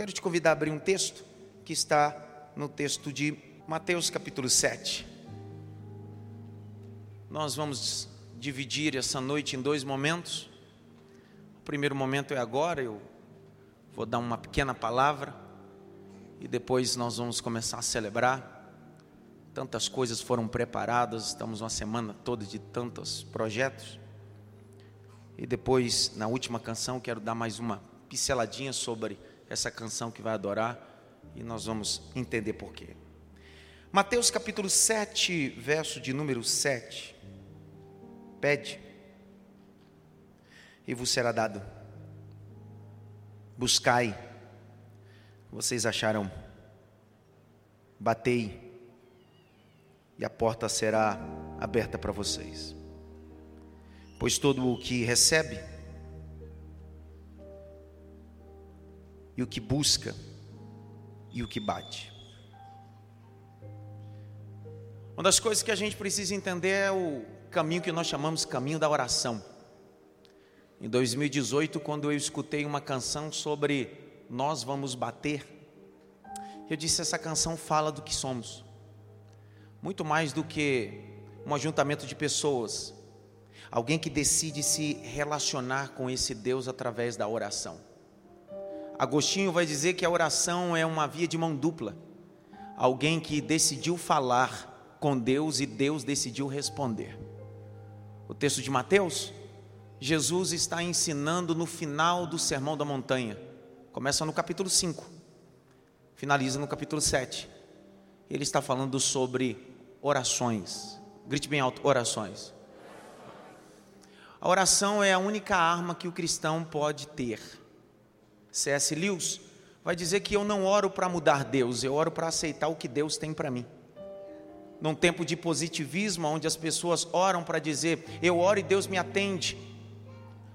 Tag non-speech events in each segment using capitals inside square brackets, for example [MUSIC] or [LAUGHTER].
quero te convidar a abrir um texto que está no texto de Mateus capítulo 7. Nós vamos dividir essa noite em dois momentos. O primeiro momento é agora, eu vou dar uma pequena palavra e depois nós vamos começar a celebrar. Tantas coisas foram preparadas, estamos uma semana toda de tantos projetos. E depois, na última canção, quero dar mais uma pinceladinha sobre essa canção que vai adorar e nós vamos entender por quê. Mateus capítulo 7, verso de número 7. Pede e vos será dado. Buscai, vocês acharão. Batei e a porta será aberta para vocês. Pois todo o que recebe e o que busca e o que bate. Uma das coisas que a gente precisa entender é o caminho que nós chamamos caminho da oração. Em 2018, quando eu escutei uma canção sobre nós vamos bater, eu disse essa canção fala do que somos. Muito mais do que um ajuntamento de pessoas, Alguém que decide se relacionar com esse Deus através da oração. Agostinho vai dizer que a oração é uma via de mão dupla. Alguém que decidiu falar com Deus e Deus decidiu responder. O texto de Mateus, Jesus está ensinando no final do Sermão da Montanha. Começa no capítulo 5, finaliza no capítulo 7. Ele está falando sobre orações. Grite bem alto: orações. A oração é a única arma que o cristão pode ter. C.S. Lewis vai dizer que eu não oro para mudar Deus, eu oro para aceitar o que Deus tem para mim. Num tempo de positivismo, onde as pessoas oram para dizer, eu oro e Deus me atende.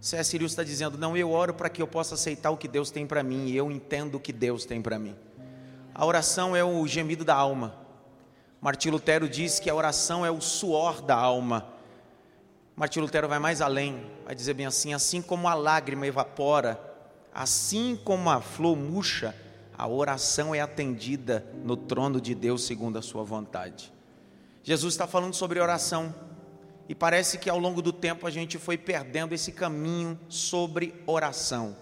C.S. Lewis está dizendo, não, eu oro para que eu possa aceitar o que Deus tem para mim e eu entendo o que Deus tem para mim. A oração é o gemido da alma. Martim Lutero diz que a oração é o suor da alma Martim Lutero vai mais além, vai dizer bem assim: assim como a lágrima evapora, assim como a flor murcha, a oração é atendida no trono de Deus segundo a sua vontade. Jesus está falando sobre oração, e parece que ao longo do tempo a gente foi perdendo esse caminho sobre oração.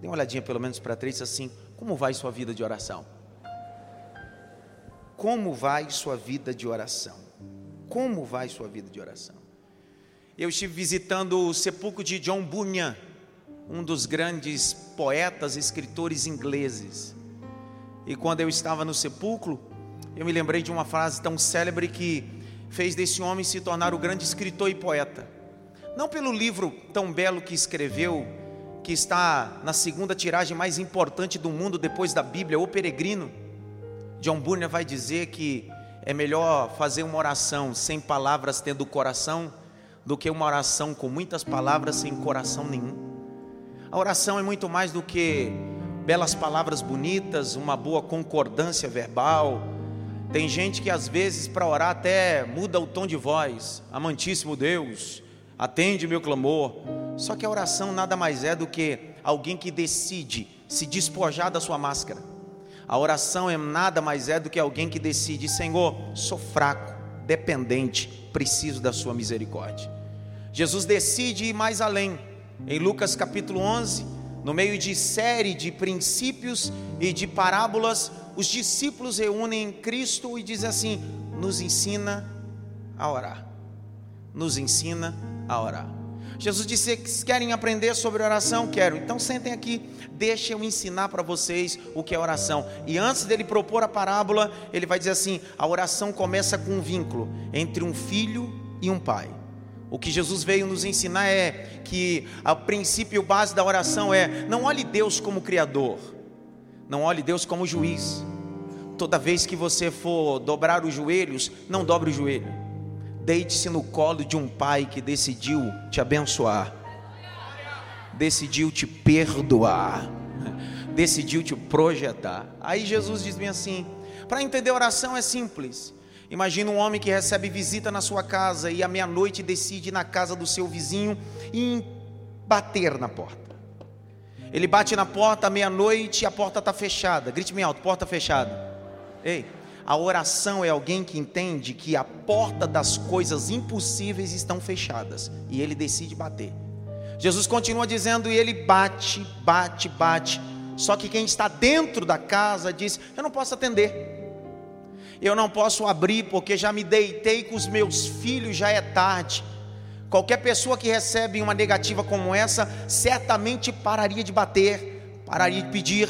Dê uma olhadinha pelo menos para três assim: como vai sua vida de oração? Como vai sua vida de oração? Como vai sua vida de oração? eu estive visitando o sepulcro de John Bunyan, um dos grandes poetas, escritores ingleses. E quando eu estava no sepulcro, eu me lembrei de uma frase tão célebre que fez desse homem se tornar o grande escritor e poeta. Não pelo livro tão belo que escreveu, que está na segunda tiragem mais importante do mundo depois da Bíblia, O Peregrino. John Bunyan vai dizer que é melhor fazer uma oração sem palavras tendo coração do que uma oração com muitas palavras sem coração nenhum. A oração é muito mais do que belas palavras bonitas, uma boa concordância verbal. Tem gente que às vezes para orar até muda o tom de voz. Amantíssimo Deus, atende meu clamor. Só que a oração nada mais é do que alguém que decide se despojar da sua máscara. A oração é nada mais é do que alguém que decide, Senhor, sou fraco, dependente, preciso da sua misericórdia. Jesus decide ir mais além. Em Lucas capítulo 11, no meio de série de princípios e de parábolas, os discípulos reúnem Cristo e dizem assim: nos ensina a orar. Nos ensina a orar. Jesus disse: querem aprender sobre oração? Quero. Então sentem aqui, deixa eu ensinar para vocês o que é oração. E antes dele propor a parábola, ele vai dizer assim: a oração começa com um vínculo entre um filho e um pai. O que Jesus veio nos ensinar é que o princípio base da oração é: não olhe Deus como Criador, não olhe Deus como juiz. Toda vez que você for dobrar os joelhos, não dobre o joelho. Deite-se no colo de um pai que decidiu te abençoar, decidiu te perdoar, decidiu te projetar. Aí Jesus diz bem assim: para entender oração é simples. Imagina um homem que recebe visita na sua casa e à meia-noite decide ir na casa do seu vizinho e bater na porta. Ele bate na porta meia-noite e a porta está fechada. Grite bem alto, porta fechada. Ei, a oração é alguém que entende que a porta das coisas impossíveis estão fechadas e ele decide bater. Jesus continua dizendo e ele bate, bate, bate. Só que quem está dentro da casa diz: Eu não posso atender. Eu não posso abrir porque já me deitei com os meus filhos, já é tarde. Qualquer pessoa que recebe uma negativa como essa, certamente pararia de bater, pararia de pedir.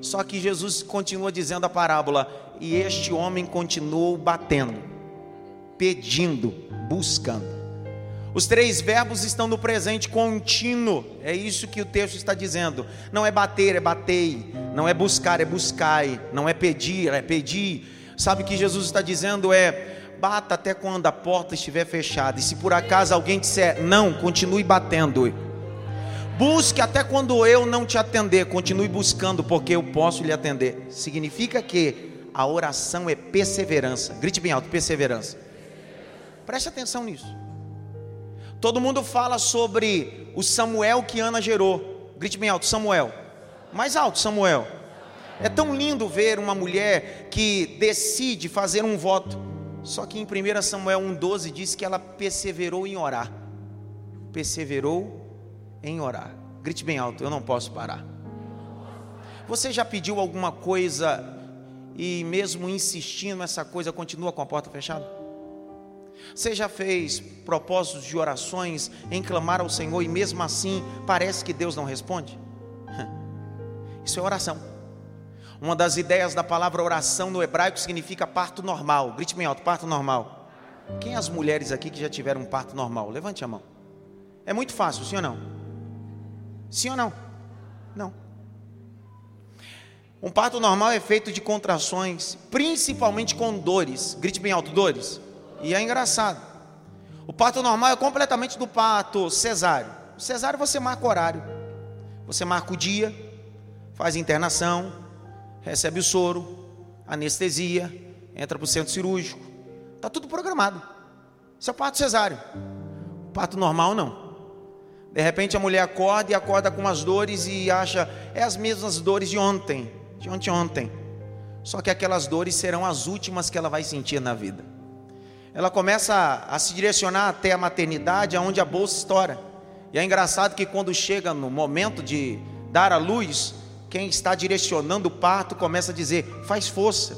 Só que Jesus continua dizendo a parábola, e este homem continuou batendo, pedindo, buscando. Os três verbos estão no presente contínuo, é isso que o texto está dizendo. Não é bater, é batei. Não é buscar, é buscai. Não é pedir, é pedir. Sabe o que Jesus está dizendo? É bata até quando a porta estiver fechada. E se por acaso alguém disser não, continue batendo. Busque até quando eu não te atender, continue buscando, porque eu posso lhe atender. Significa que a oração é perseverança. Grite bem alto: perseverança. Preste atenção nisso. Todo mundo fala sobre o Samuel que Ana gerou. Grite bem alto: Samuel. Mais alto, Samuel. É tão lindo ver uma mulher que decide fazer um voto. Só que em 1 Samuel 1,12 diz que ela perseverou em orar. Perseverou em orar. Grite bem alto, eu não posso parar. Você já pediu alguma coisa e mesmo insistindo nessa coisa continua com a porta fechada? Você já fez propósitos de orações em clamar ao Senhor e mesmo assim parece que Deus não responde? [LAUGHS] Isso é oração. Uma das ideias da palavra oração no hebraico significa parto normal. Grite bem alto, parto normal. Quem é as mulheres aqui que já tiveram um parto normal? Levante a mão. É muito fácil, sim ou não? Sim ou não? Não. Um parto normal é feito de contrações, principalmente com dores. Grite bem alto, dores. E é engraçado. O parto normal é completamente do parto cesáreo. O cesáreo você marca o horário. Você marca o dia, faz internação, recebe o soro, anestesia, entra para o centro cirúrgico. Está tudo programado. Isso é parto cesáreo. Parto normal não. De repente a mulher acorda e acorda com umas dores e acha, é as mesmas dores de ontem, de ontem ontem. Só que aquelas dores serão as últimas que ela vai sentir na vida. Ela começa a, a se direcionar até a maternidade, aonde a bolsa estoura. E é engraçado que quando chega no momento de dar a luz, quem está direcionando o parto começa a dizer: faz força,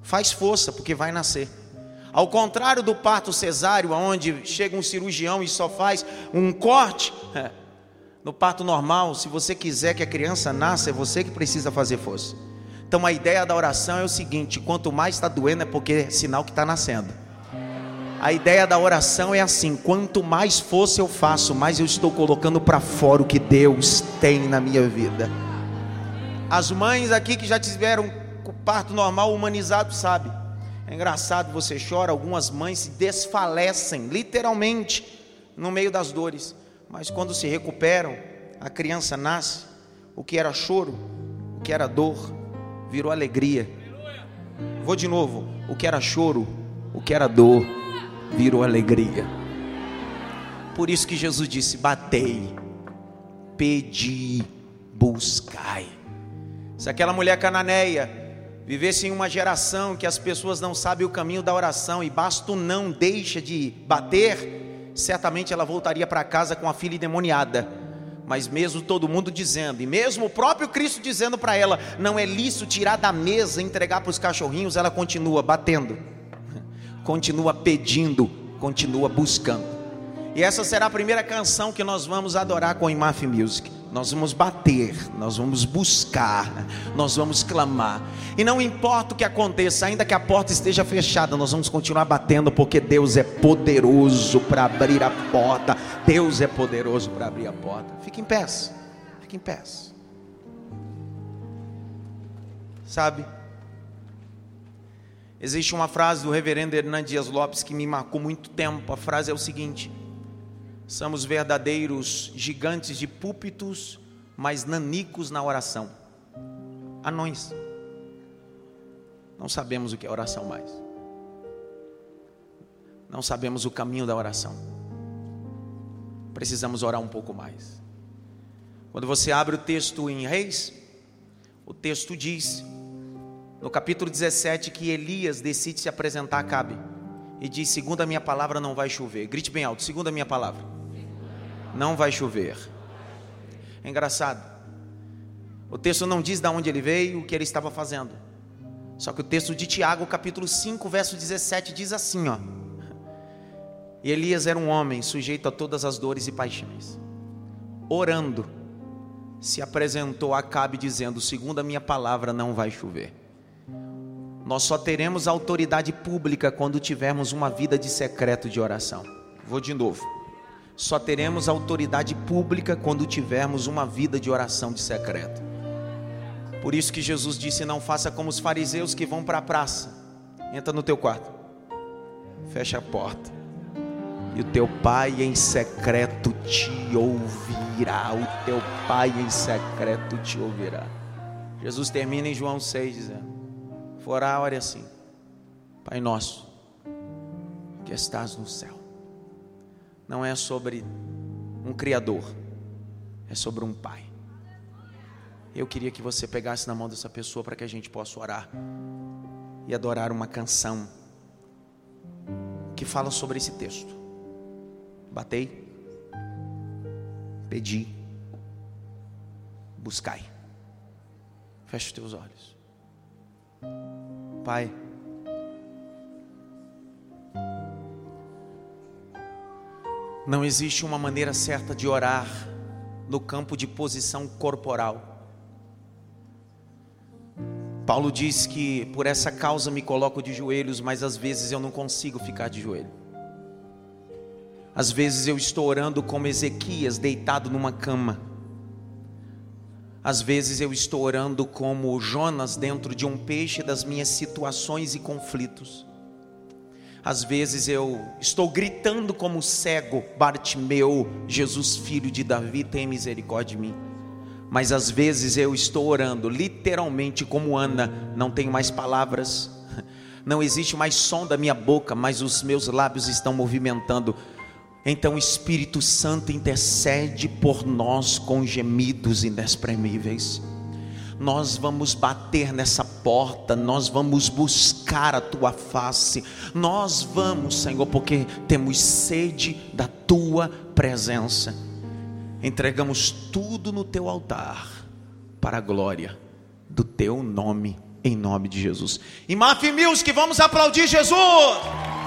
faz força, porque vai nascer. Ao contrário do parto cesáreo, onde chega um cirurgião e só faz um corte, [LAUGHS] no parto normal, se você quiser que a criança nasça, é você que precisa fazer força. Então a ideia da oração é o seguinte: quanto mais está doendo, é porque é sinal que está nascendo. A ideia da oração é assim: quanto mais força eu faço, mais eu estou colocando para fora o que Deus tem na minha vida. As mães aqui que já tiveram parto normal humanizado sabe. É engraçado, você chora, algumas mães se desfalecem, literalmente, no meio das dores. Mas quando se recuperam, a criança nasce, o que era choro, o que era dor, virou alegria. Vou de novo, o que era choro, o que era dor, virou alegria. Por isso que Jesus disse: batei, pedi, buscai. Se aquela mulher cananeia vivesse em uma geração que as pessoas não sabem o caminho da oração e basta o não deixa de bater, certamente ela voltaria para casa com a filha endemoniada. Mas mesmo todo mundo dizendo, e mesmo o próprio Cristo dizendo para ela, não é lícito tirar da mesa e entregar para os cachorrinhos, ela continua batendo, [LAUGHS] continua pedindo, continua buscando. E essa será a primeira canção que nós vamos adorar com o Imaf Music. Nós vamos bater, nós vamos buscar, nós vamos clamar. E não importa o que aconteça, ainda que a porta esteja fechada, nós vamos continuar batendo, porque Deus é poderoso para abrir a porta. Deus é poderoso para abrir a porta. Fique em pé, fique em pé. Sabe? Existe uma frase do reverendo Hernan Dias Lopes que me marcou muito tempo. A frase é o seguinte: Somos verdadeiros gigantes de púlpitos, mas nanicos na oração. Anões. Não sabemos o que é oração mais. Não sabemos o caminho da oração. Precisamos orar um pouco mais. Quando você abre o texto em Reis, o texto diz, no capítulo 17, que Elias decide se apresentar a Cabe e diz: Segundo a minha palavra, não vai chover. Grite bem alto: Segundo a minha palavra, não vai chover. É engraçado. O texto não diz de onde ele veio, o que ele estava fazendo. Só que o texto de Tiago, capítulo 5, verso 17, diz assim: ó. E Elias era um homem sujeito a todas as dores e paixões. Orando, se apresentou a Acabe dizendo: Segundo a minha palavra, não vai chover. Nós só teremos autoridade pública quando tivermos uma vida de secreto de oração. Vou de novo. Só teremos autoridade pública quando tivermos uma vida de oração de secreto. Por isso que Jesus disse: Não faça como os fariseus que vão para a praça. Entra no teu quarto, fecha a porta, e o teu pai em secreto te ouvirá. O teu pai em secreto te ouvirá. Jesus termina em João 6 dizendo: For orar, ore assim, Pai nosso, que estás no céu. Não é sobre um Criador, é sobre um Pai. Eu queria que você pegasse na mão dessa pessoa para que a gente possa orar e adorar uma canção que fala sobre esse texto. Batei, pedi, buscai. Feche os teus olhos. Pai, não existe uma maneira certa de orar no campo de posição corporal. Paulo diz que por essa causa me coloco de joelhos, mas às vezes eu não consigo ficar de joelho. Às vezes eu estou orando como Ezequias, deitado numa cama. Às vezes eu estou orando como Jonas dentro de um peixe das minhas situações e conflitos. Às vezes eu estou gritando como cego, Bartimeu, Jesus filho de Davi, tem misericórdia de mim mas às vezes eu estou orando, literalmente como Ana, não tenho mais palavras, [LAUGHS] não existe mais som da minha boca, mas os meus lábios estão movimentando. Então o Espírito Santo intercede por nós com gemidos inexprimíveis. Nós vamos bater nessa porta, nós vamos buscar a tua face, nós vamos, Senhor, porque temos sede da tua presença entregamos tudo no teu altar para a glória do teu nome, em nome de Jesus. E Maf Music, vamos aplaudir Jesus!